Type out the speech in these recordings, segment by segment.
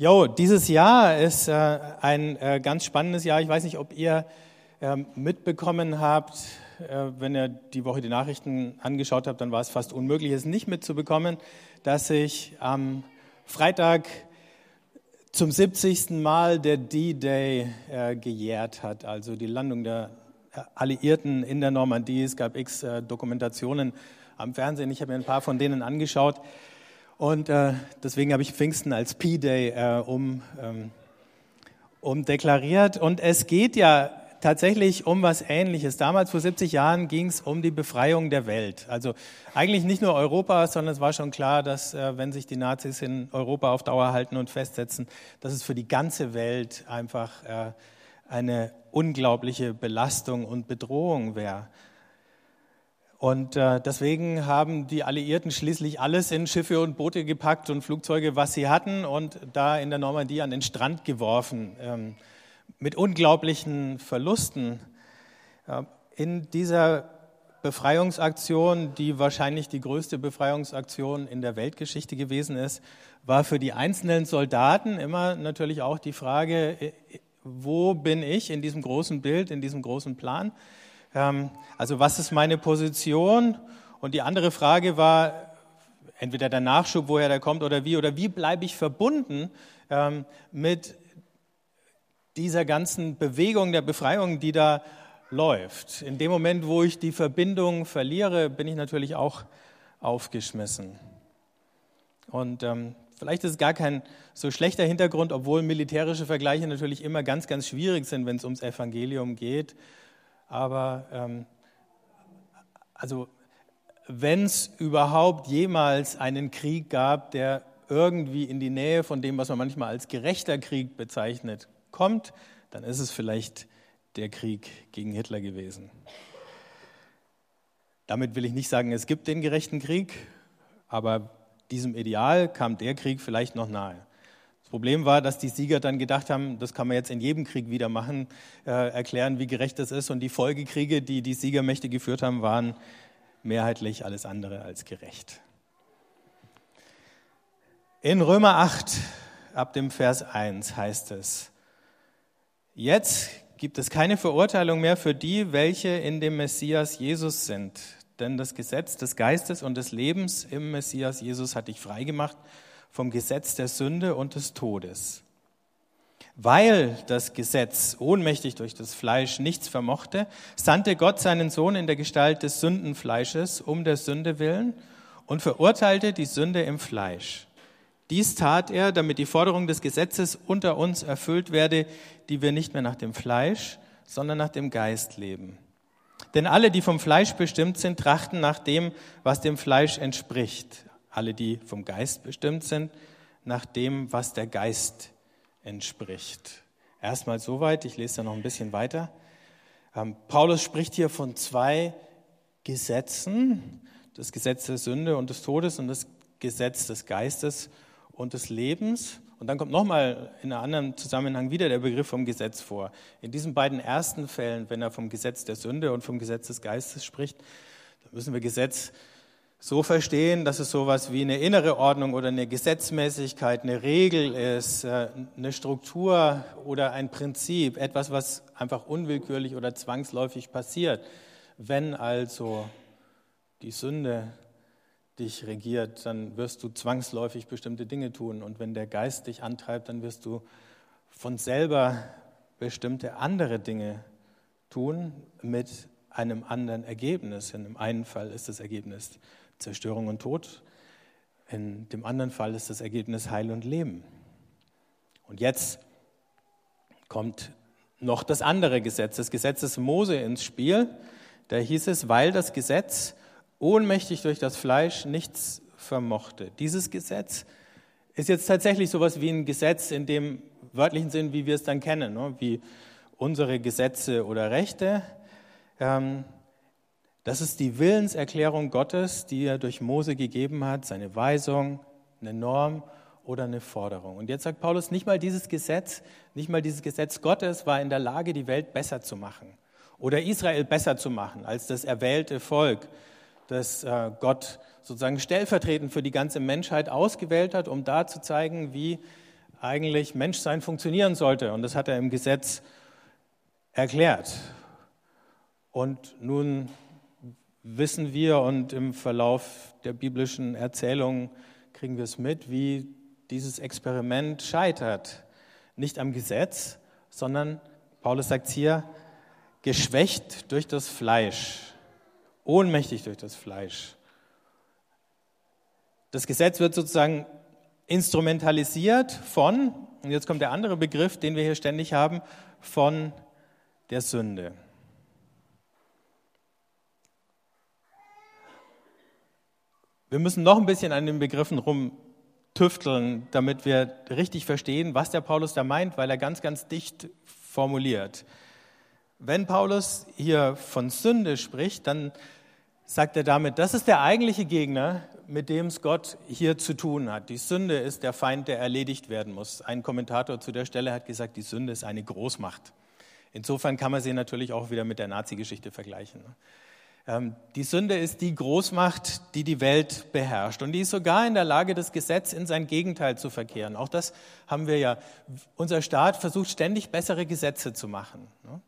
Jo, dieses Jahr ist äh, ein äh, ganz spannendes Jahr. Ich weiß nicht, ob ihr äh, mitbekommen habt, äh, wenn ihr die Woche die Nachrichten angeschaut habt, dann war es fast unmöglich, es nicht mitzubekommen, dass sich am Freitag zum 70. Mal der D-Day äh, gejährt hat, also die Landung der äh, Alliierten in der Normandie. Es gab x Dokumentationen am Fernsehen. Ich habe mir ein paar von denen angeschaut. Und äh, deswegen habe ich Pfingsten als P-Day äh, um, ähm, um deklariert. Und es geht ja tatsächlich um was Ähnliches. Damals vor 70 Jahren ging es um die Befreiung der Welt. Also eigentlich nicht nur Europa, sondern es war schon klar, dass äh, wenn sich die Nazis in Europa auf Dauer halten und festsetzen, dass es für die ganze Welt einfach äh, eine unglaubliche Belastung und Bedrohung wäre. Und äh, deswegen haben die Alliierten schließlich alles in Schiffe und Boote gepackt und Flugzeuge, was sie hatten, und da in der Normandie an den Strand geworfen, ähm, mit unglaublichen Verlusten. Äh, in dieser Befreiungsaktion, die wahrscheinlich die größte Befreiungsaktion in der Weltgeschichte gewesen ist, war für die einzelnen Soldaten immer natürlich auch die Frage, äh, wo bin ich in diesem großen Bild, in diesem großen Plan? Ähm, also was ist meine Position? Und die andere Frage war, entweder der Nachschub, woher der kommt oder wie, oder wie bleibe ich verbunden ähm, mit dieser ganzen Bewegung der Befreiung, die da läuft. In dem Moment, wo ich die Verbindung verliere, bin ich natürlich auch aufgeschmissen. Und ähm, vielleicht ist es gar kein so schlechter Hintergrund, obwohl militärische Vergleiche natürlich immer ganz, ganz schwierig sind, wenn es ums Evangelium geht aber ähm, also wenn es überhaupt jemals einen Krieg gab, der irgendwie in die Nähe von dem, was man manchmal als gerechter Krieg bezeichnet, kommt, dann ist es vielleicht der Krieg gegen Hitler gewesen. Damit will ich nicht sagen, es gibt den gerechten Krieg, aber diesem Ideal kam der Krieg vielleicht noch nahe. Das Problem war, dass die Sieger dann gedacht haben, das kann man jetzt in jedem Krieg wieder machen, äh, erklären, wie gerecht das ist. Und die Folgekriege, die die Siegermächte geführt haben, waren mehrheitlich alles andere als gerecht. In Römer 8, ab dem Vers 1 heißt es, jetzt gibt es keine Verurteilung mehr für die, welche in dem Messias Jesus sind. Denn das Gesetz des Geistes und des Lebens im Messias Jesus hat dich freigemacht vom Gesetz der Sünde und des Todes. Weil das Gesetz ohnmächtig durch das Fleisch nichts vermochte, sandte Gott seinen Sohn in der Gestalt des Sündenfleisches um der Sünde willen und verurteilte die Sünde im Fleisch. Dies tat er, damit die Forderung des Gesetzes unter uns erfüllt werde, die wir nicht mehr nach dem Fleisch, sondern nach dem Geist leben. Denn alle, die vom Fleisch bestimmt sind, trachten nach dem, was dem Fleisch entspricht alle, die vom Geist bestimmt sind, nach dem, was der Geist entspricht. Erstmal soweit, ich lese da noch ein bisschen weiter. Ähm, Paulus spricht hier von zwei Gesetzen, das Gesetz der Sünde und des Todes und das Gesetz des Geistes und des Lebens. Und dann kommt nochmal in einem anderen Zusammenhang wieder der Begriff vom Gesetz vor. In diesen beiden ersten Fällen, wenn er vom Gesetz der Sünde und vom Gesetz des Geistes spricht, dann müssen wir Gesetz so verstehen, dass es sowas wie eine innere Ordnung oder eine Gesetzmäßigkeit, eine Regel ist, äh, eine Struktur oder ein Prinzip, etwas, was einfach unwillkürlich oder zwangsläufig passiert. Wenn also die Sünde dich regiert, dann wirst du zwangsläufig bestimmte Dinge tun. Und wenn der Geist dich antreibt, dann wirst du von selber bestimmte andere Dinge tun mit einem anderen Ergebnis. In dem einen Fall ist das Ergebnis Zerstörung und Tod. In dem anderen Fall ist das Ergebnis Heil und Leben. Und jetzt kommt noch das andere Gesetz, das Gesetz des Mose ins Spiel. Da hieß es, weil das Gesetz ohnmächtig durch das Fleisch nichts vermochte. Dieses Gesetz ist jetzt tatsächlich sowas wie ein Gesetz in dem wörtlichen Sinn, wie wir es dann kennen, ne? wie unsere Gesetze oder Rechte. Das ist die Willenserklärung Gottes, die er durch Mose gegeben hat, seine Weisung, eine Norm oder eine Forderung. Und jetzt sagt Paulus, nicht mal dieses Gesetz, nicht mal dieses Gesetz Gottes war in der Lage, die Welt besser zu machen oder Israel besser zu machen als das erwählte Volk, das äh, Gott sozusagen stellvertretend für die ganze Menschheit ausgewählt hat, um da zu zeigen, wie eigentlich Menschsein funktionieren sollte. Und das hat er im Gesetz erklärt. Und nun wissen wir und im Verlauf der biblischen Erzählungen kriegen wir es mit, wie dieses Experiment scheitert. Nicht am Gesetz, sondern, Paulus sagt hier, geschwächt durch das Fleisch, ohnmächtig durch das Fleisch. Das Gesetz wird sozusagen instrumentalisiert von, und jetzt kommt der andere Begriff, den wir hier ständig haben, von der Sünde. Wir müssen noch ein bisschen an den Begriffen rumtüfteln, damit wir richtig verstehen, was der Paulus da meint, weil er ganz, ganz dicht formuliert. Wenn Paulus hier von Sünde spricht, dann sagt er damit, das ist der eigentliche Gegner, mit dem es Gott hier zu tun hat. Die Sünde ist der Feind, der erledigt werden muss. Ein Kommentator zu der Stelle hat gesagt, die Sünde ist eine Großmacht. Insofern kann man sie natürlich auch wieder mit der Nazi-Geschichte vergleichen. Ähm, die Sünde ist die Großmacht, die die Welt beherrscht. Und die ist sogar in der Lage, das Gesetz in sein Gegenteil zu verkehren. Auch das haben wir ja. Unser Staat versucht ständig bessere Gesetze zu machen. Ne?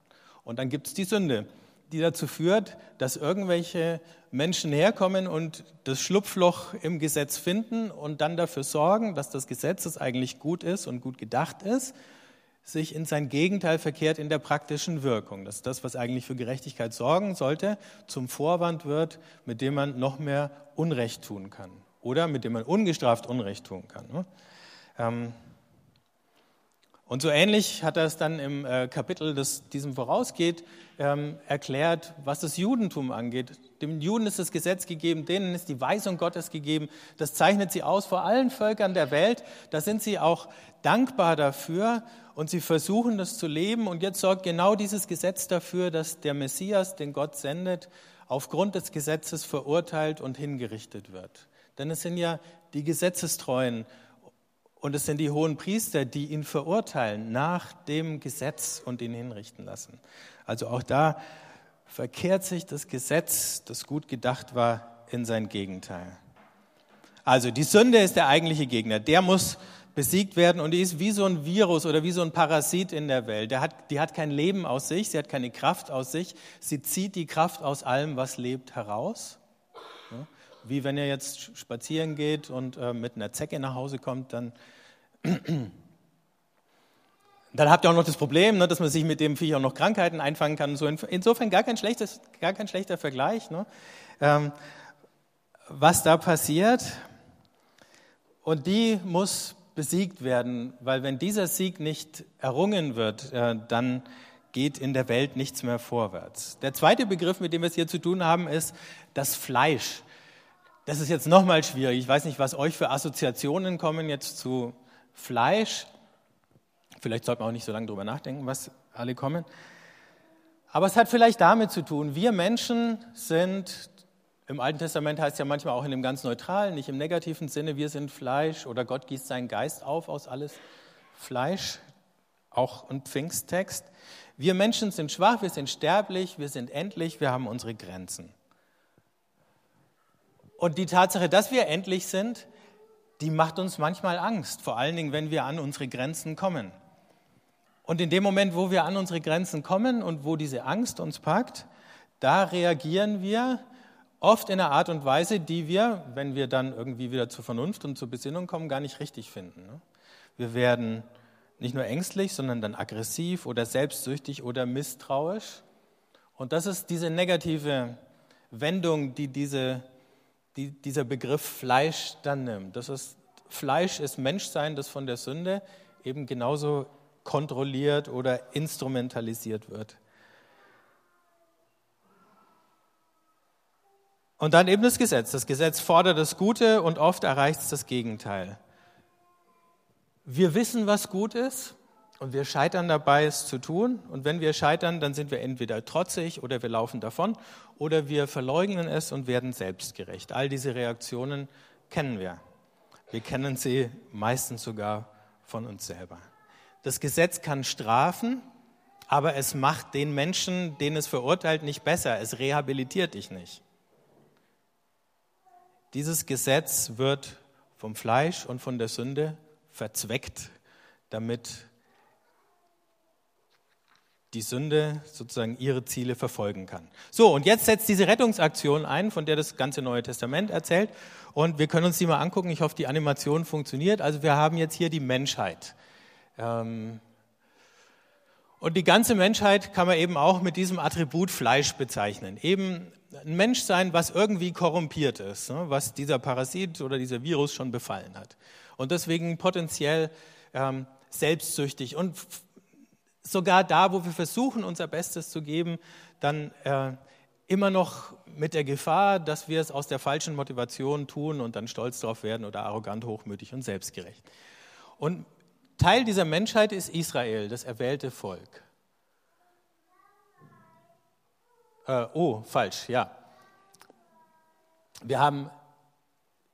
Und dann gibt es die Sünde, die dazu führt, dass irgendwelche Menschen herkommen und das Schlupfloch im Gesetz finden und dann dafür sorgen, dass das Gesetz, das eigentlich gut ist und gut gedacht ist, sich in sein Gegenteil verkehrt in der praktischen Wirkung. Dass das, was eigentlich für Gerechtigkeit sorgen sollte, zum Vorwand wird, mit dem man noch mehr Unrecht tun kann oder mit dem man ungestraft Unrecht tun kann. Und so ähnlich hat er es dann im äh, Kapitel, das diesem vorausgeht, ähm, erklärt, was das Judentum angeht. Dem Juden ist das Gesetz gegeben, denen ist die Weisung Gottes gegeben. Das zeichnet sie aus vor allen Völkern der Welt. Da sind sie auch dankbar dafür und sie versuchen das zu leben. Und jetzt sorgt genau dieses Gesetz dafür, dass der Messias, den Gott sendet, aufgrund des Gesetzes verurteilt und hingerichtet wird. Denn es sind ja die Gesetzestreuen und es sind die hohen Priester, die ihn verurteilen nach dem Gesetz und ihn hinrichten lassen. Also auch da verkehrt sich das Gesetz, das gut gedacht war, in sein Gegenteil. Also die Sünde ist der eigentliche Gegner. Der muss besiegt werden und die ist wie so ein Virus oder wie so ein Parasit in der Welt. Der hat, die hat kein Leben aus sich, sie hat keine Kraft aus sich. Sie zieht die Kraft aus allem, was lebt, heraus. Wie wenn ihr jetzt spazieren geht und äh, mit einer Zecke nach Hause kommt, dann, dann habt ihr auch noch das Problem, ne, dass man sich mit dem Viech auch noch Krankheiten einfangen kann. So insofern gar kein, schlechtes, gar kein schlechter Vergleich. Ne? Ähm, was da passiert, und die muss besiegt werden, weil wenn dieser Sieg nicht errungen wird, äh, dann geht in der Welt nichts mehr vorwärts. Der zweite Begriff, mit dem wir es hier zu tun haben, ist das Fleisch. Das ist jetzt nochmal schwierig. Ich weiß nicht, was euch für Assoziationen kommen jetzt zu Fleisch. Vielleicht sollte man auch nicht so lange drüber nachdenken, was alle kommen. Aber es hat vielleicht damit zu tun, wir Menschen sind, im Alten Testament heißt es ja manchmal auch in dem ganz neutralen, nicht im negativen Sinne, wir sind Fleisch oder Gott gießt seinen Geist auf aus alles Fleisch, auch ein Pfingsttext. Wir Menschen sind schwach, wir sind sterblich, wir sind endlich, wir haben unsere Grenzen. Und die Tatsache, dass wir endlich sind, die macht uns manchmal Angst, vor allen Dingen, wenn wir an unsere Grenzen kommen. Und in dem Moment, wo wir an unsere Grenzen kommen und wo diese Angst uns packt, da reagieren wir oft in einer Art und Weise, die wir, wenn wir dann irgendwie wieder zur Vernunft und zur Besinnung kommen, gar nicht richtig finden. Ne? Wir werden nicht nur ängstlich, sondern dann aggressiv oder selbstsüchtig oder misstrauisch. Und das ist diese negative Wendung, die diese die dieser Begriff Fleisch dann nimmt. Das ist, Fleisch ist Menschsein, das von der Sünde eben genauso kontrolliert oder instrumentalisiert wird. Und dann eben das Gesetz. Das Gesetz fordert das Gute und oft erreicht es das Gegenteil. Wir wissen, was gut ist und wir scheitern dabei, es zu tun. Und wenn wir scheitern, dann sind wir entweder trotzig oder wir laufen davon oder wir verleugnen es und werden selbstgerecht. All diese Reaktionen kennen wir. Wir kennen sie meistens sogar von uns selber. Das Gesetz kann strafen, aber es macht den Menschen, den es verurteilt, nicht besser. Es rehabilitiert dich nicht. Dieses Gesetz wird vom Fleisch und von der Sünde verzweckt damit die Sünde sozusagen ihre Ziele verfolgen kann. So, und jetzt setzt diese Rettungsaktion ein, von der das ganze Neue Testament erzählt. Und wir können uns die mal angucken. Ich hoffe, die Animation funktioniert. Also wir haben jetzt hier die Menschheit. Ähm, und die ganze Menschheit kann man eben auch mit diesem Attribut Fleisch bezeichnen. Eben ein Menschsein, was irgendwie korrumpiert ist, ne, was dieser Parasit oder dieser Virus schon befallen hat. Und deswegen potenziell ähm, selbstsüchtig und sogar da, wo wir versuchen, unser Bestes zu geben, dann äh, immer noch mit der Gefahr, dass wir es aus der falschen Motivation tun und dann stolz darauf werden oder arrogant, hochmütig und selbstgerecht. Und Teil dieser Menschheit ist Israel, das erwählte Volk. Äh, oh, falsch, ja. Wir haben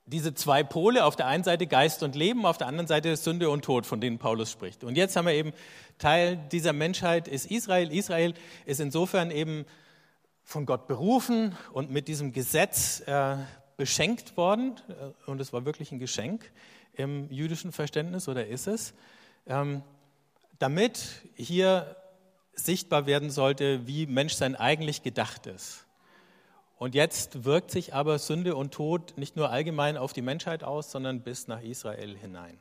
diese zwei Pole, auf der einen Seite Geist und Leben, auf der anderen Seite Sünde und Tod, von denen Paulus spricht. Und jetzt haben wir eben, Teil dieser Menschheit ist Israel. Israel ist insofern eben von Gott berufen und mit diesem Gesetz äh, beschenkt worden. Äh, und es war wirklich ein Geschenk im jüdischen Verständnis, oder ist es? Ähm, damit hier sichtbar werden sollte, wie Menschsein eigentlich gedacht ist. Und jetzt wirkt sich aber Sünde und Tod nicht nur allgemein auf die Menschheit aus, sondern bis nach Israel hinein.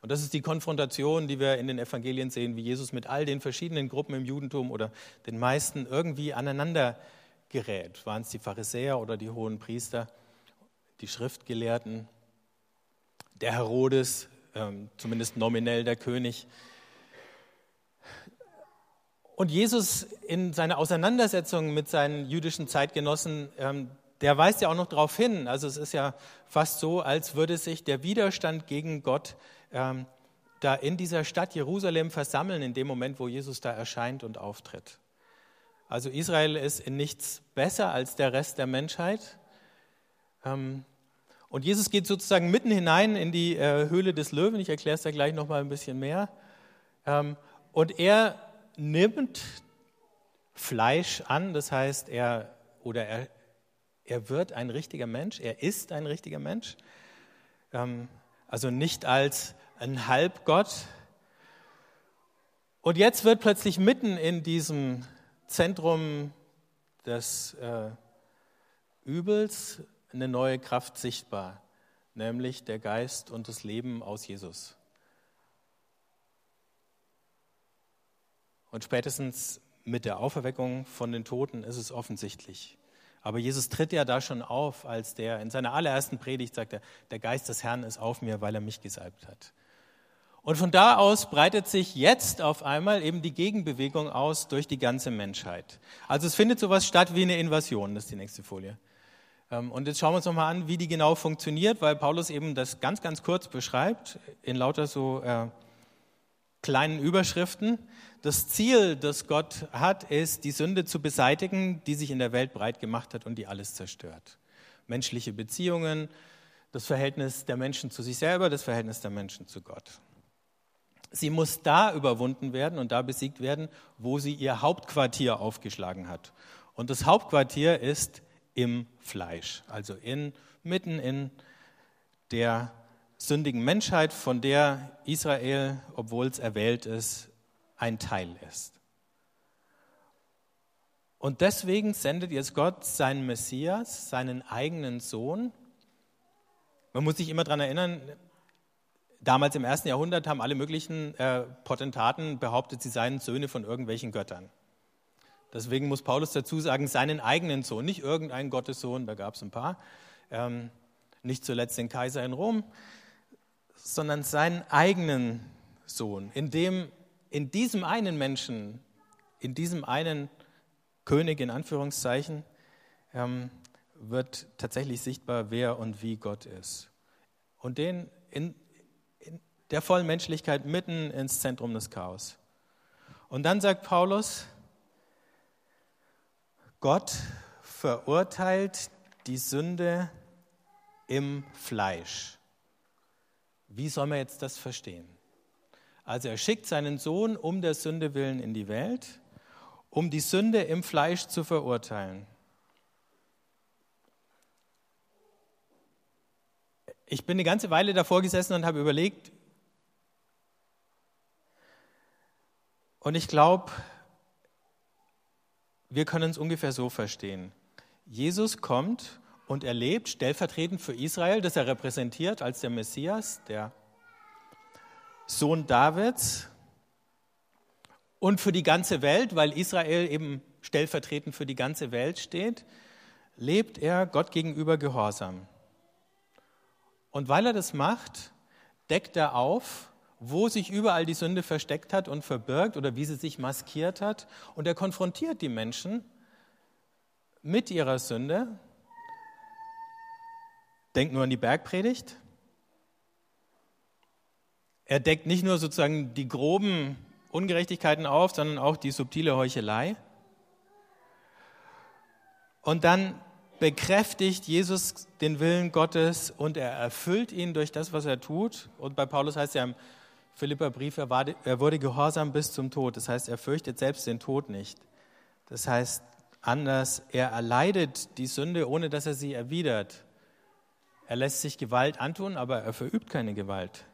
Und das ist die Konfrontation, die wir in den Evangelien sehen, wie Jesus mit all den verschiedenen Gruppen im Judentum oder den meisten irgendwie aneinander gerät. Waren es die Pharisäer oder die hohen Priester, die Schriftgelehrten, der Herodes, ähm, zumindest nominell der König, und Jesus in seiner Auseinandersetzung mit seinen jüdischen Zeitgenossen, ähm, der weist ja auch noch darauf hin. Also es ist ja fast so, als würde sich der Widerstand gegen Gott ähm, da in dieser Stadt Jerusalem versammeln, in dem Moment, wo Jesus da erscheint und auftritt. Also Israel ist in nichts besser als der Rest der Menschheit. Ähm, und Jesus geht sozusagen mitten hinein in die äh, Höhle des Löwen. Ich erkläre es da gleich noch mal ein bisschen mehr. Ähm, und er nimmt Fleisch an, das heißt, er oder er, er wird ein richtiger Mensch, er ist ein richtiger Mensch, ähm, also nicht als ein Halbgott. Und jetzt wird plötzlich mitten in diesem Zentrum des äh, Übels eine neue Kraft sichtbar, nämlich der Geist und das Leben aus Jesus. Und spätestens mit der Auferweckung von den Toten ist es offensichtlich. Aber Jesus tritt ja da schon auf, als der in seiner allerersten Predigt sagt, er, der Geist des Herrn ist auf mir, weil er mich gesalbt hat. Und von da aus breitet sich jetzt auf einmal eben die Gegenbewegung aus durch die ganze Menschheit. Also es findet sowas statt wie eine Invasion, das ist die nächste Folie. Ähm, und jetzt schauen wir uns nochmal an, wie die genau funktioniert, weil Paulus eben das ganz, ganz kurz beschreibt, in lauter so äh, kleinen Überschriften. Das Ziel, das Gott hat, ist, die Sünde zu beseitigen, die sich in der Welt breit gemacht hat und die alles zerstört. Menschliche Beziehungen, das Verhältnis der Menschen zu sich selber, das Verhältnis der Menschen zu Gott. Sie muss da überwunden werden und da besiegt werden, wo sie ihr Hauptquartier aufgeschlagen hat. Und das Hauptquartier ist im Fleisch, also in, mitten in der sündigen Menschheit, von der Israel, obwohl es erwählt ist, ein Teil ist. Und deswegen sendet jetzt Gott seinen Messias, seinen eigenen Sohn. Man muss sich immer daran erinnern, damals im ersten Jahrhundert haben alle möglichen äh, Potentaten behauptet, sie seien Söhne von irgendwelchen Göttern. Deswegen muss Paulus dazu sagen, seinen eigenen Sohn, nicht irgendeinen Gottessohn, da gab es ein paar, ähm, nicht zuletzt den Kaiser in Rom, sondern seinen eigenen Sohn, in dem in diesem einen Menschen, in diesem einen König in Anführungszeichen, ähm, wird tatsächlich sichtbar, wer und wie Gott ist. Und den in, in der vollen Menschlichkeit mitten ins Zentrum des Chaos. Und dann sagt Paulus, Gott verurteilt die Sünde im Fleisch. Wie soll man jetzt das verstehen? Also er schickt seinen Sohn um der Sünde willen in die Welt, um die Sünde im Fleisch zu verurteilen. Ich bin eine ganze Weile davor gesessen und habe überlegt, Und ich glaube, wir können es ungefähr so verstehen. Jesus kommt und er lebt stellvertretend für Israel, das er repräsentiert als der Messias, der Sohn Davids und für die ganze Welt, weil Israel eben stellvertretend für die ganze Welt steht, lebt er Gott gegenüber gehorsam. Und weil er das macht, deckt er auf, wo sich überall die Sünde versteckt hat und verbirgt oder wie sie sich maskiert hat. Und er konfrontiert die Menschen mit ihrer Sünde. Denkt nur an die Bergpredigt. Er deckt nicht nur sozusagen die groben Ungerechtigkeiten auf, sondern auch die subtile Heuchelei. Und dann bekräftigt Jesus den Willen Gottes und er erfüllt ihn durch das, was er tut. Und bei Paulus heißt ja im Philipperbrief, er, er wurde gehorsam bis zum Tod. Das heißt, er fürchtet selbst den Tod nicht. Das heißt anders, er erleidet die Sünde, ohne dass er sie erwidert. Er lässt sich Gewalt antun, aber er verübt keine Gewalt.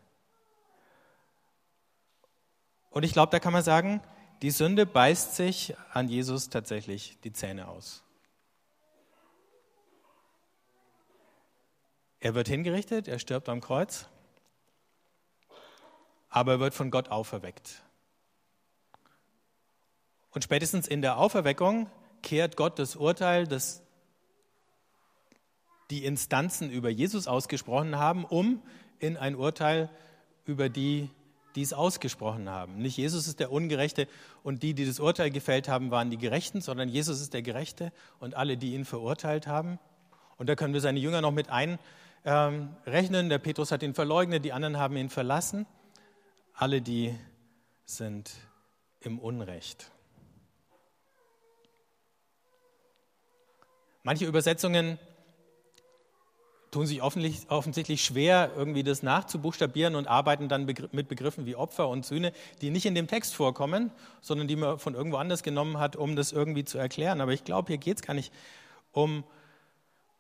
Und ich glaube, da kann man sagen, die Sünde beißt sich an Jesus tatsächlich die Zähne aus. Er wird hingerichtet, er stirbt am Kreuz, aber er wird von Gott auferweckt. Und spätestens in der Auferweckung kehrt Gott das Urteil, das die Instanzen über Jesus ausgesprochen haben, um in ein Urteil über die, die es ausgesprochen haben. Nicht Jesus ist der Ungerechte und die, die das Urteil gefällt haben, waren die Gerechten, sondern Jesus ist der Gerechte und alle, die ihn verurteilt haben. Und da können wir seine Jünger noch mit ein, ähm. Der Petrus hat ihn verleugnet, die anderen haben ihn verlassen. Alle die sind im Unrecht. Manche Übersetzungen tun sich offensichtlich schwer, irgendwie das nachzubuchstabieren und arbeiten dann mit Begriffen wie Opfer und Sühne, die nicht in dem Text vorkommen, sondern die man von irgendwo anders genommen hat, um das irgendwie zu erklären. Aber ich glaube, hier geht es gar nicht um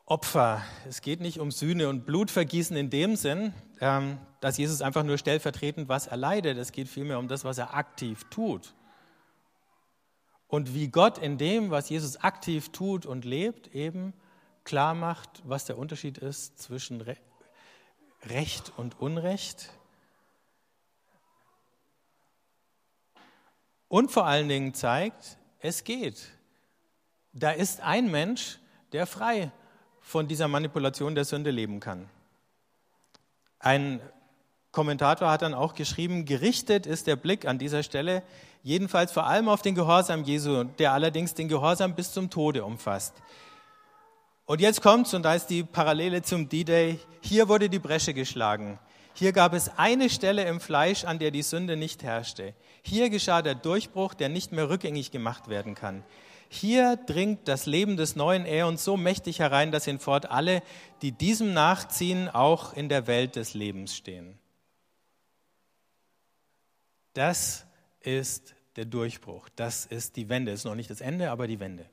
Opfer. Es geht nicht um Sühne und Blutvergießen in dem Sinn, ähm, dass Jesus einfach nur stellvertretend was erleidet. Es geht vielmehr um das, was er aktiv tut. Und wie Gott in dem, was Jesus aktiv tut und lebt, eben klar macht, was der Unterschied ist zwischen Recht und Unrecht. Und vor allen Dingen zeigt, es geht. Da ist ein Mensch, der frei von dieser Manipulation der Sünde leben kann. Ein Kommentator hat dann auch geschrieben, gerichtet ist der Blick an dieser Stelle jedenfalls vor allem auf den Gehorsam Jesu, der allerdings den Gehorsam bis zum Tode umfasst. Und jetzt kommt's, und da ist die Parallele zum D-Day, hier wurde die Bresche geschlagen. Hier gab es eine Stelle im Fleisch, an der die Sünde nicht herrschte. Hier geschah der Durchbruch, der nicht mehr rückgängig gemacht werden kann. Hier dringt das Leben des neuen Äons so mächtig herein, dass hinfort alle, die diesem nachziehen, auch in der Welt des Lebens stehen. Das ist der Durchbruch, das ist die Wende. Das ist noch nicht das Ende, aber die Wende.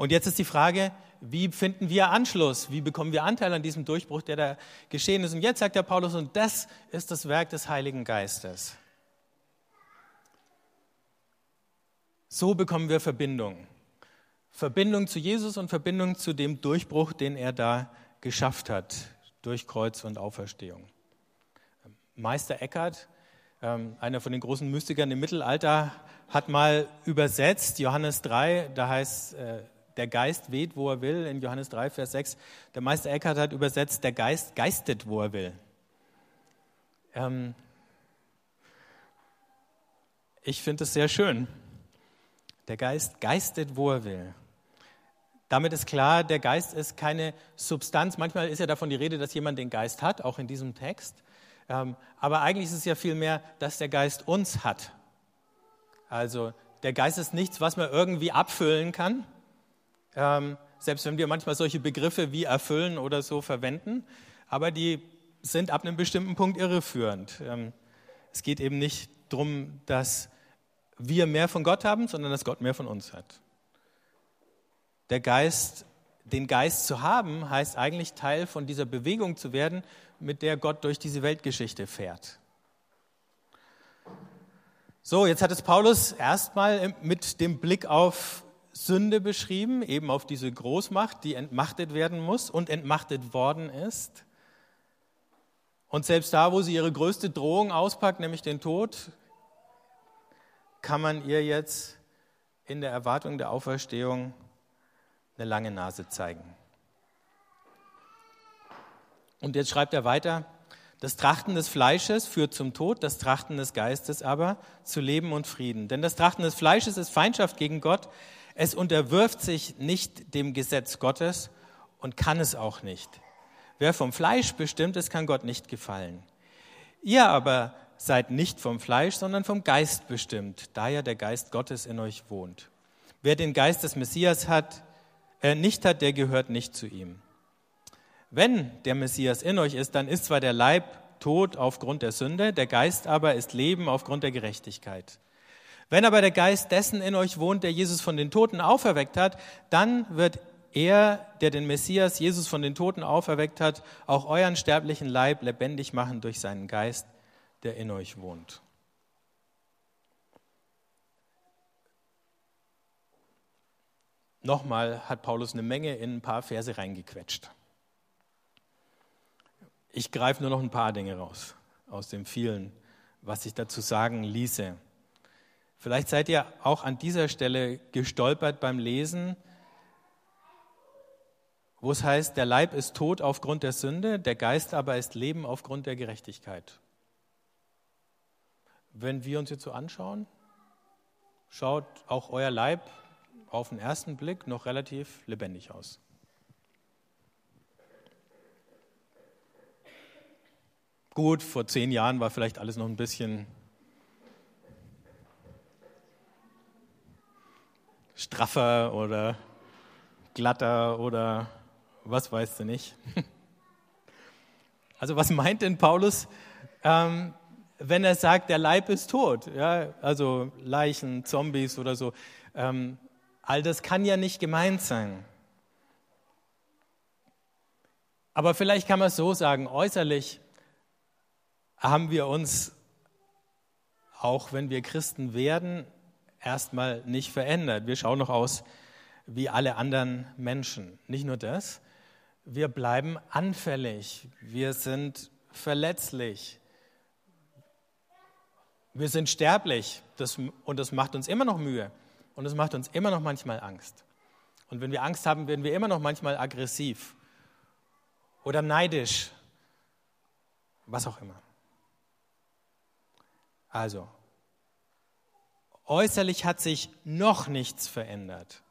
Und jetzt ist die Frage, wie finden wir Anschluss? Wie bekommen wir Anteil an diesem Durchbruch, der da geschehen ist? Und jetzt sagt der Paulus, und das ist das Werk des Heiligen Geistes. So bekommen wir Verbindung. Verbindung zu Jesus und Verbindung zu dem Durchbruch, den er da geschafft hat durch Kreuz und Auferstehung. Meister Eckhart, ähm, einer von den großen Mystikern im Mittelalter, hat mal übersetzt, Johannes 3, da heißt äh, der Geist weht, wo er will, in Johannes 3, Vers 6. Der Meister Eckhart hat übersetzt, der Geist geistet, wo er will. Ähm ich finde es sehr schön. Der Geist geistet, wo er will. Damit ist klar, der Geist ist keine Substanz. Manchmal ist ja davon die Rede, dass jemand den Geist hat, auch in diesem Text. Ähm, aber eigentlich ist es ja vielmehr, dass der Geist uns hat. Also der Geist ist nichts, was man irgendwie abfüllen kann, ähm, selbst wenn wir manchmal solche Begriffe wie erfüllen oder so verwenden, aber die sind ab einem bestimmten Punkt irreführend. Ähm, es geht eben nicht darum, dass wir mehr von Gott haben, sondern dass Gott mehr von uns hat. Der Geist, den Geist zu haben, heißt eigentlich Teil von dieser Bewegung zu werden, mit der Gott durch diese Weltgeschichte fährt. So, jetzt hat es Paulus erstmal mit dem Blick auf Sünde beschrieben, eben auf diese Großmacht, die entmachtet werden muss und entmachtet worden ist. Und selbst da, wo sie ihre größte Drohung auspackt, nämlich den Tod, kann man ihr jetzt in der Erwartung der Auferstehung eine lange Nase zeigen. Und jetzt schreibt er weiter, das Trachten des Fleisches führt zum Tod, das Trachten des Geistes aber zu Leben und Frieden. Denn das Trachten des Fleisches ist Feindschaft gegen Gott. Es unterwirft sich nicht dem Gesetz Gottes und kann es auch nicht. Wer vom Fleisch bestimmt ist, kann Gott nicht gefallen. Ihr aber seid nicht vom Fleisch, sondern vom Geist bestimmt, da ja der Geist Gottes in euch wohnt. Wer den Geist des Messias hat, äh, nicht hat, der gehört nicht zu ihm. Wenn der Messias in euch ist, dann ist zwar der Leib tot aufgrund der Sünde, der Geist aber ist Leben aufgrund der Gerechtigkeit. Wenn aber der Geist dessen in euch wohnt, der Jesus von den Toten auferweckt hat, dann wird er, der den Messias Jesus von den Toten auferweckt hat, auch euren sterblichen Leib lebendig machen durch seinen Geist, der in euch wohnt. Nochmal hat Paulus eine Menge in ein paar Verse reingequetscht. Ich greife nur noch ein paar Dinge raus aus dem vielen, was ich dazu sagen ließe. Vielleicht seid ihr auch an dieser Stelle gestolpert beim Lesen, wo es heißt, der Leib ist tot aufgrund der Sünde, der Geist aber ist Leben aufgrund der Gerechtigkeit. Wenn wir uns jetzt so anschauen, schaut auch euer Leib auf den ersten Blick noch relativ lebendig aus. Gut, vor zehn Jahren war vielleicht alles noch ein bisschen straffer oder glatter oder was weißt du nicht. Also was meint denn Paulus, ähm, wenn er sagt, der Leib ist tot? Ja, also Leichen, Zombies oder so. Ähm, all das kann ja nicht gemeint sein. Aber vielleicht kann man es so sagen, äußerlich haben wir uns, auch wenn wir Christen werden, erstmal nicht verändert. Wir schauen noch aus wie alle anderen Menschen. Nicht nur das, wir bleiben anfällig, wir sind verletzlich, wir sind sterblich das, und das macht uns immer noch Mühe und es macht uns immer noch manchmal Angst. Und wenn wir Angst haben, werden wir immer noch manchmal aggressiv oder neidisch, was auch immer. Also, äußerlich hat sich noch nichts verändert.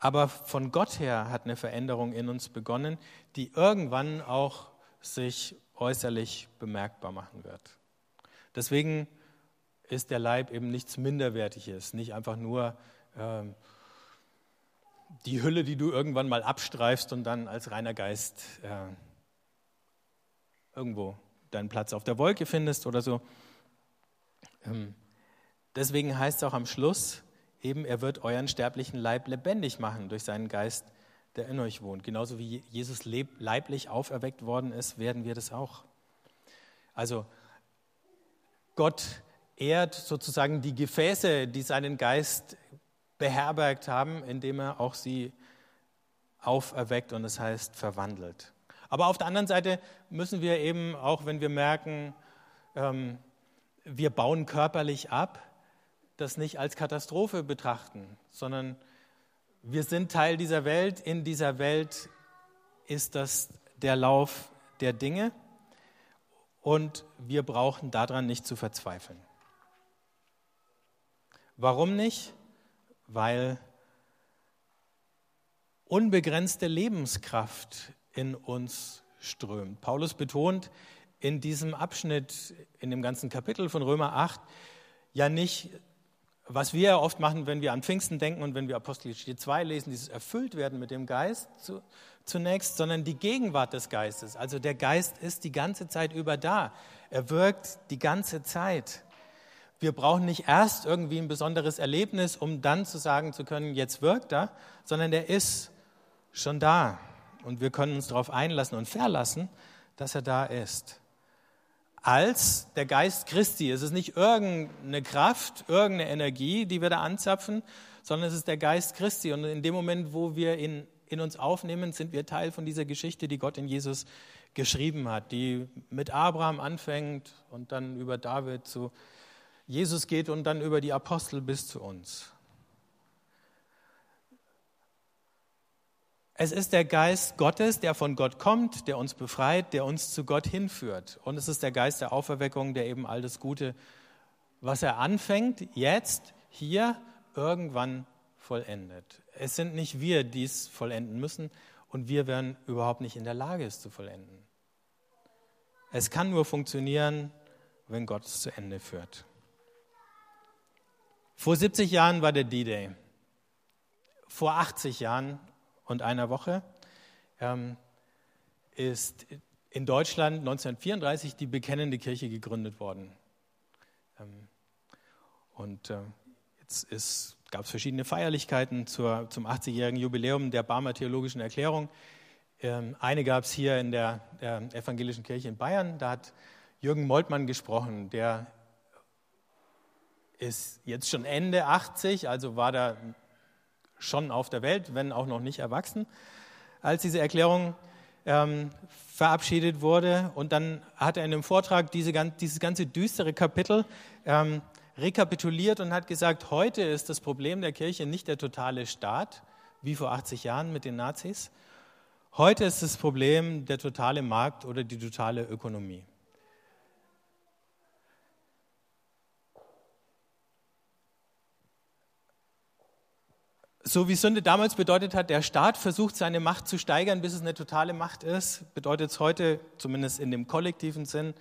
Aber von Gott her hat eine Veränderung in uns begonnen, die irgendwann auch sich äußerlich bemerkbar machen wird. Deswegen ist der Leib eben nichts Minderwertiges, nicht einfach nur äh, die Hülle, die du irgendwann mal abstreifst und dann als reiner Geist äh, irgendwo deinen Platz auf der Wolke findest oder so. Ähm, deswegen heißt es auch am Schluss eben, er wird euren sterblichen Leib lebendig machen durch seinen Geist, der in euch wohnt. Genauso wie Jesus leiblich auferweckt worden ist, werden wir das auch. Also Gott ehrt sozusagen die Gefäße, die seinen Geist beherbergt haben, indem er auch sie auferweckt und das heißt verwandelt. Aber auf der anderen Seite müssen wir eben, auch wenn wir merken, ähm, wir bauen körperlich ab, das nicht als Katastrophe betrachten, sondern wir sind Teil dieser Welt. In dieser Welt ist das der Lauf der Dinge und wir brauchen daran nicht zu verzweifeln. Warum nicht? Weil unbegrenzte Lebenskraft in uns strömt. Paulus betont in diesem Abschnitt, in dem ganzen Kapitel von Römer 8, ja nicht, was wir oft machen, wenn wir an Pfingsten denken und wenn wir Apostelgeschichte 2 lesen, dieses erfüllt werden mit dem Geist zu, zunächst, sondern die Gegenwart des Geistes. Also der Geist ist die ganze Zeit über da. Er wirkt die ganze Zeit. Wir brauchen nicht erst irgendwie ein besonderes Erlebnis, um dann zu sagen zu können, jetzt wirkt er, sondern er ist schon da. Und wir können uns darauf einlassen und verlassen, dass er da ist. Als der Geist Christi. Es ist nicht irgendeine Kraft, irgendeine Energie, die wir da anzapfen, sondern es ist der Geist Christi. Und in dem Moment, wo wir ihn in uns aufnehmen, sind wir Teil von dieser Geschichte, die Gott in Jesus geschrieben hat, die mit Abraham anfängt und dann über David zu Jesus geht und dann über die Apostel bis zu uns. Es ist der Geist Gottes, der von Gott kommt, der uns befreit, der uns zu Gott hinführt. Und es ist der Geist der Auferweckung, der eben all das Gute, was er anfängt, jetzt, hier, irgendwann vollendet. Es sind nicht wir, die es vollenden müssen und wir wären überhaupt nicht in der Lage, es zu vollenden. Es kann nur funktionieren, wenn Gott es zu Ende führt. Vor 70 Jahren war der D-Day. Vor 80 Jahren und einer Woche ähm, ist in Deutschland 1934 die Bekennende Kirche gegründet worden. Ähm, und äh, jetzt gab es verschiedene Feierlichkeiten zur, zum 80-jährigen Jubiläum der Barmer Theologischen Erklärung. Ähm, eine gab es hier in der, der, Evangelischen Kirche in Bayern. Da hat Jürgen Moltmann gesprochen. Der ist jetzt schon Ende 80, also war da schon auf der Welt, wenn auch noch nicht erwachsen, als diese Erklärung ähm, verabschiedet wurde. Und dann hat er in einem Vortrag diese, dieses ganze düstere Kapitel ähm, rekapituliert und hat gesagt, heute ist das Problem der Kirche nicht der totale Staat, wie vor 80 Jahren mit den Nazis. Heute ist das Problem der totale Markt oder die totale Ökonomie. So wie Sünde damals bedeutet hat, der Staat versucht seine Macht zu steigern, bis es eine totale Macht ist, bedeutet es heute, zumindest in dem kollektiven Sinn,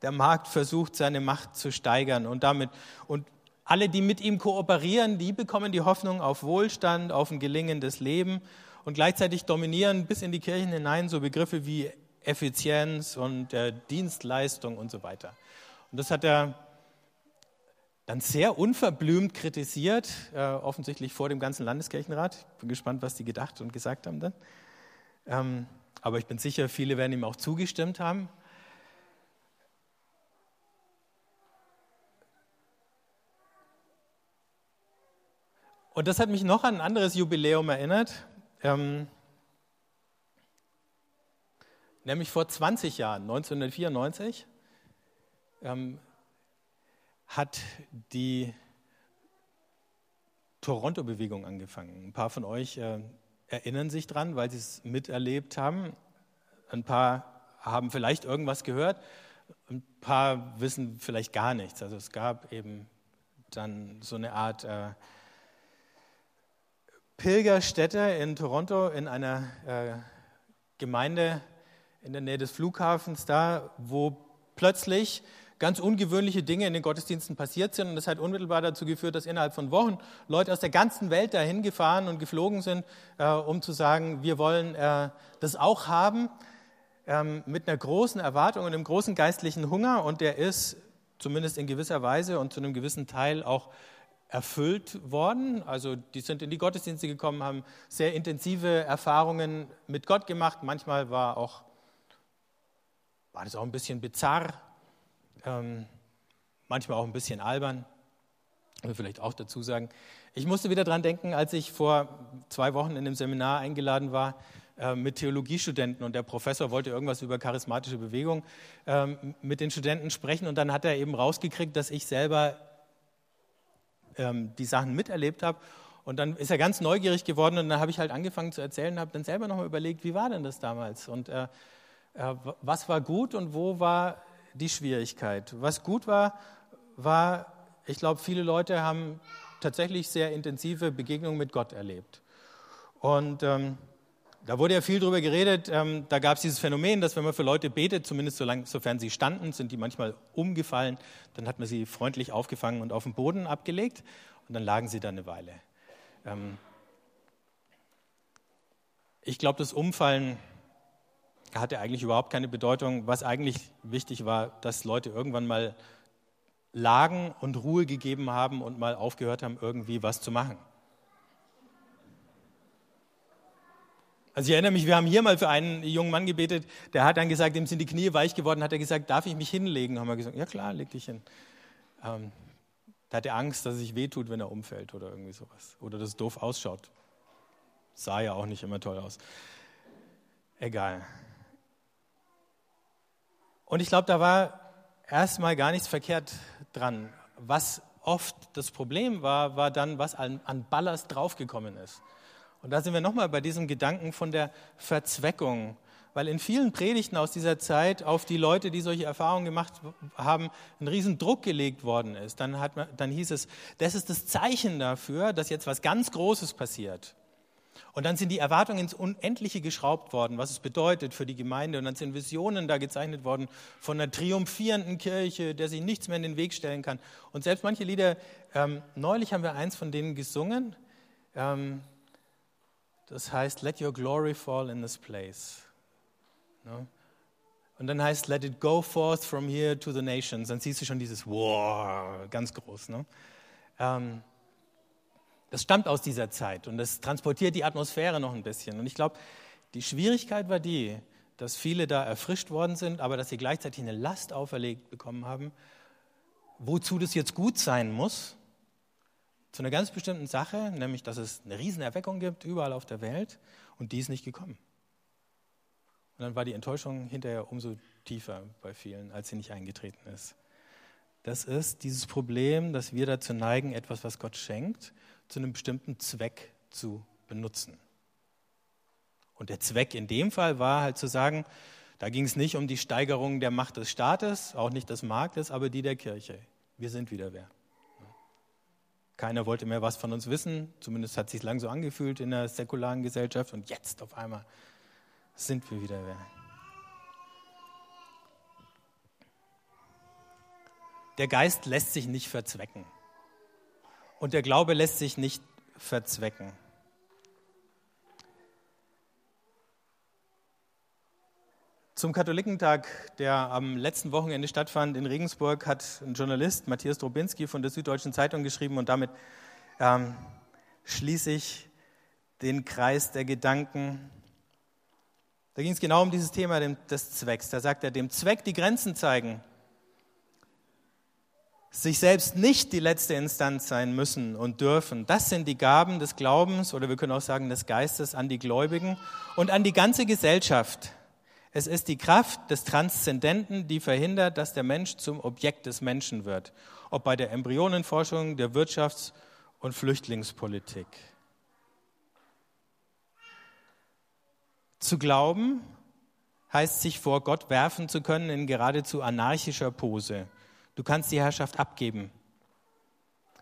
der Markt versucht seine Macht zu steigern und damit und alle, die mit ihm kooperieren, die bekommen die Hoffnung auf Wohlstand, auf ein gelingendes Leben und gleichzeitig dominieren bis in die Kirchen hinein so Begriffe wie Effizienz und äh, Dienstleistung und so weiter. Und das hat er dann sehr unverblümt kritisiert, äh, offensichtlich vor dem ganzen Landeskirchenrat. Ich bin gespannt, was die gedacht und gesagt haben dann. Ähm, aber ich bin sicher, viele werden ihm auch zugestimmt haben. Und das hat mich noch an ein anderes Jubiläum erinnert, ähm, nämlich vor 20 Jahren, 1994. Ähm, hat die Toronto-Bewegung angefangen. Ein paar von euch äh, erinnern sich dran, weil sie es miterlebt haben. Ein paar haben vielleicht irgendwas gehört, ein paar wissen vielleicht gar nichts. Also es gab eben dann so eine Art äh, Pilgerstätte in Toronto in einer äh, Gemeinde in der Nähe des Flughafens da, wo plötzlich ganz ungewöhnliche Dinge in den Gottesdiensten passiert sind. Und das hat unmittelbar dazu geführt, dass innerhalb von Wochen Leute aus der ganzen Welt dahin gefahren und geflogen sind, äh, um zu sagen, wir wollen äh, das auch haben, ähm, mit einer großen Erwartung und einem großen geistlichen Hunger. Und der ist zumindest in gewisser Weise und zu einem gewissen Teil auch erfüllt worden. Also die sind in die Gottesdienste gekommen, haben sehr intensive Erfahrungen mit Gott gemacht. Manchmal war auch war das auch ein bisschen bizarr, ähm, manchmal auch ein bisschen albern, will vielleicht auch dazu sagen. Ich musste wieder dran denken, als ich vor zwei Wochen in einem Seminar eingeladen war äh, mit Theologiestudenten und der Professor wollte irgendwas über charismatische Bewegung äh, mit den Studenten sprechen und dann hat er eben rausgekriegt, dass ich selber ähm, die Sachen miterlebt habe und dann ist er ganz neugierig geworden und dann habe ich halt angefangen zu erzählen und habe dann selber nochmal überlegt, wie war denn das damals und äh, äh was war gut und wo war die Schwierigkeit. Was gut war, war, ich glaube, viele Leute haben tatsächlich sehr intensive Begegnungen mit Gott erlebt. Und ähm, da wurde ja viel drüber geredet. Ähm, da gab es dieses Phänomen, dass wenn man für Leute betet, zumindest solange, sofern sie standen, sind die manchmal umgefallen, dann hat man sie freundlich aufgefangen und auf den Boden abgelegt und dann lagen sie da eine Weile. Ähm, ich glaube, das Umfallen hatte eigentlich überhaupt keine Bedeutung. Was eigentlich wichtig war, dass Leute irgendwann mal lagen und Ruhe gegeben haben und mal aufgehört haben, irgendwie was zu machen. Also ich erinnere mich, wir haben hier mal für einen jungen Mann gebetet, der hat dann gesagt, ihm sind die Knie weich geworden, hat er gesagt, darf ich mich hinlegen? Haben wir gesagt, ja klar, leg dich hin. Ähm, da hat er Angst, dass es sich wehtut, wenn er umfällt oder irgendwie sowas. Oder dass es doof ausschaut. Sah ja auch nicht immer toll aus. Egal. Und ich glaube, da war erstmal gar nichts verkehrt dran. Was oft das Problem war, war dann, was an, an Ballast draufgekommen ist. Und da sind wir nochmal bei diesem Gedanken von der Verzweckung. Weil in vielen Predigten aus dieser Zeit auf die Leute, die solche Erfahrungen gemacht haben, ein riesen Druck gelegt worden ist. Dann, hat man, dann hieß es, das ist das Zeichen dafür, dass jetzt was ganz Großes passiert. Und dann sind die Erwartungen ins Unendliche geschraubt worden, was es bedeutet für die Gemeinde. Und dann sind Visionen da gezeichnet worden von einer triumphierenden Kirche, der sich nichts mehr in den Weg stellen kann. Und selbst manche Lieder, ähm, neulich haben wir eins von denen gesungen, ähm, das heißt, let your glory fall in this place. No? Und dann heißt, let it go forth from here to the nations. Dann siehst du schon dieses Wow, ganz groß. Ne? Ähm, das stammt aus dieser Zeit und das transportiert die Atmosphäre noch ein bisschen. Und ich glaube, die Schwierigkeit war die, dass viele da erfrischt worden sind, aber dass sie gleichzeitig eine Last auferlegt bekommen haben, wozu das jetzt gut sein muss, zu einer ganz bestimmten Sache, nämlich dass es eine Riesenerweckung gibt überall auf der Welt und die ist nicht gekommen. Und dann war die Enttäuschung hinterher umso tiefer bei vielen, als sie nicht eingetreten ist. Das ist dieses Problem, dass wir dazu neigen, etwas, was Gott schenkt, zu einem bestimmten Zweck zu benutzen. Und der Zweck in dem Fall war halt zu sagen, da ging es nicht um die Steigerung der Macht des Staates, auch nicht des Marktes, aber die der Kirche. Wir sind wieder wer. Keiner wollte mehr was von uns wissen, zumindest hat es sich lang so angefühlt in der säkularen Gesellschaft und jetzt auf einmal sind wir wieder wer. Der Geist lässt sich nicht verzwecken. Und der Glaube lässt sich nicht verzwecken. Zum Katholikentag, der am letzten Wochenende stattfand in Regensburg, hat ein Journalist, Matthias Drobinski von der Süddeutschen Zeitung geschrieben und damit ähm, schließe ich den Kreis der Gedanken. Da ging es genau um dieses Thema des Zwecks. Da sagt er, dem Zweck die Grenzen zeigen sich selbst nicht die letzte Instanz sein müssen und dürfen. Das sind die Gaben des Glaubens oder wir können auch sagen des Geistes an die Gläubigen und an die ganze Gesellschaft. Es ist die Kraft des Transzendenten, die verhindert, dass der Mensch zum Objekt des Menschen wird, ob bei der Embryonenforschung, der Wirtschafts- und Flüchtlingspolitik. Zu glauben heißt sich vor Gott werfen zu können in geradezu anarchischer Pose Du kannst die Herrschaft abgeben.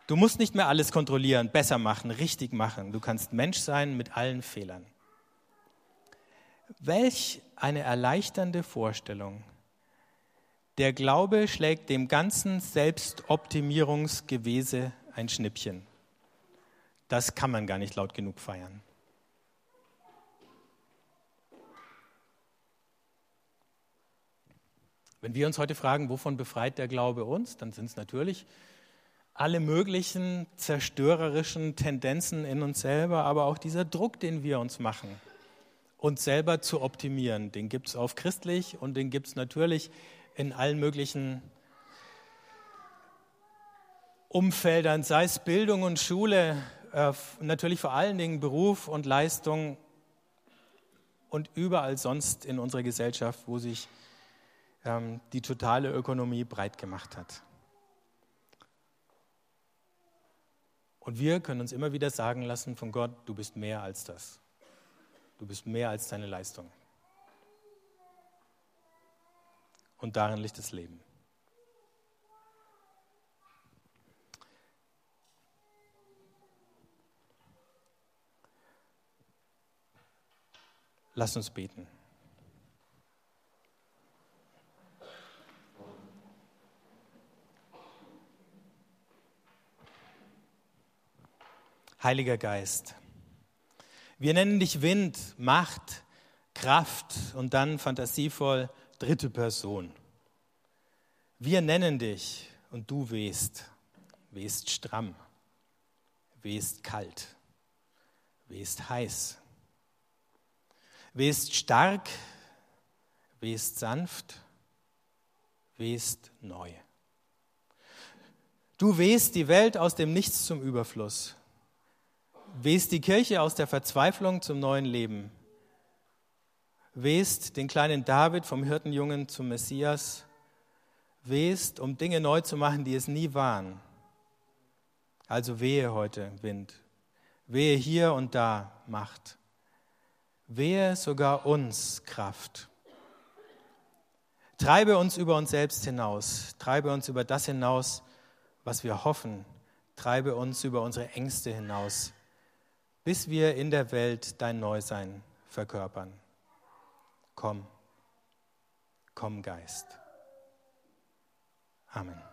Du musst nicht mehr alles kontrollieren, besser machen, richtig machen. Du kannst Mensch sein mit allen Fehlern. Welch eine erleichternde Vorstellung. Der Glaube schlägt dem ganzen Selbstoptimierungsgewese ein Schnippchen. Das kann man gar nicht laut genug feiern. Wenn wir uns heute fragen, wovon befreit der Glaube uns, dann sind es natürlich alle möglichen zerstörerischen Tendenzen in uns selber, aber auch dieser Druck, den wir uns machen, uns selber zu optimieren. Den gibt es auf christlich und den gibt es natürlich in allen möglichen Umfeldern, sei es Bildung und Schule, äh, natürlich vor allen Dingen Beruf und Leistung und überall sonst in unserer Gesellschaft, wo sich die totale Ökonomie breit gemacht hat. Und wir können uns immer wieder sagen lassen von Gott, du bist mehr als das. Du bist mehr als deine Leistung. Und darin liegt das Leben. Lass uns beten. Heiliger Geist. Wir nennen dich Wind, Macht, Kraft und dann fantasievoll dritte Person. Wir nennen dich und du wehst, wehst stramm, wehst kalt, wehst heiß. West stark, west sanft, west neu. Du wehst die Welt aus dem Nichts zum Überfluss. Wehst die Kirche aus der Verzweiflung zum neuen Leben. Wehst den kleinen David vom Hirtenjungen zum Messias. Wehst, um Dinge neu zu machen, die es nie waren. Also wehe heute Wind. Wehe hier und da Macht. Wehe sogar uns Kraft. Treibe uns über uns selbst hinaus. Treibe uns über das hinaus, was wir hoffen, treibe uns über unsere Ängste hinaus, bis wir in der Welt dein Neusein verkörpern. Komm, komm Geist. Amen.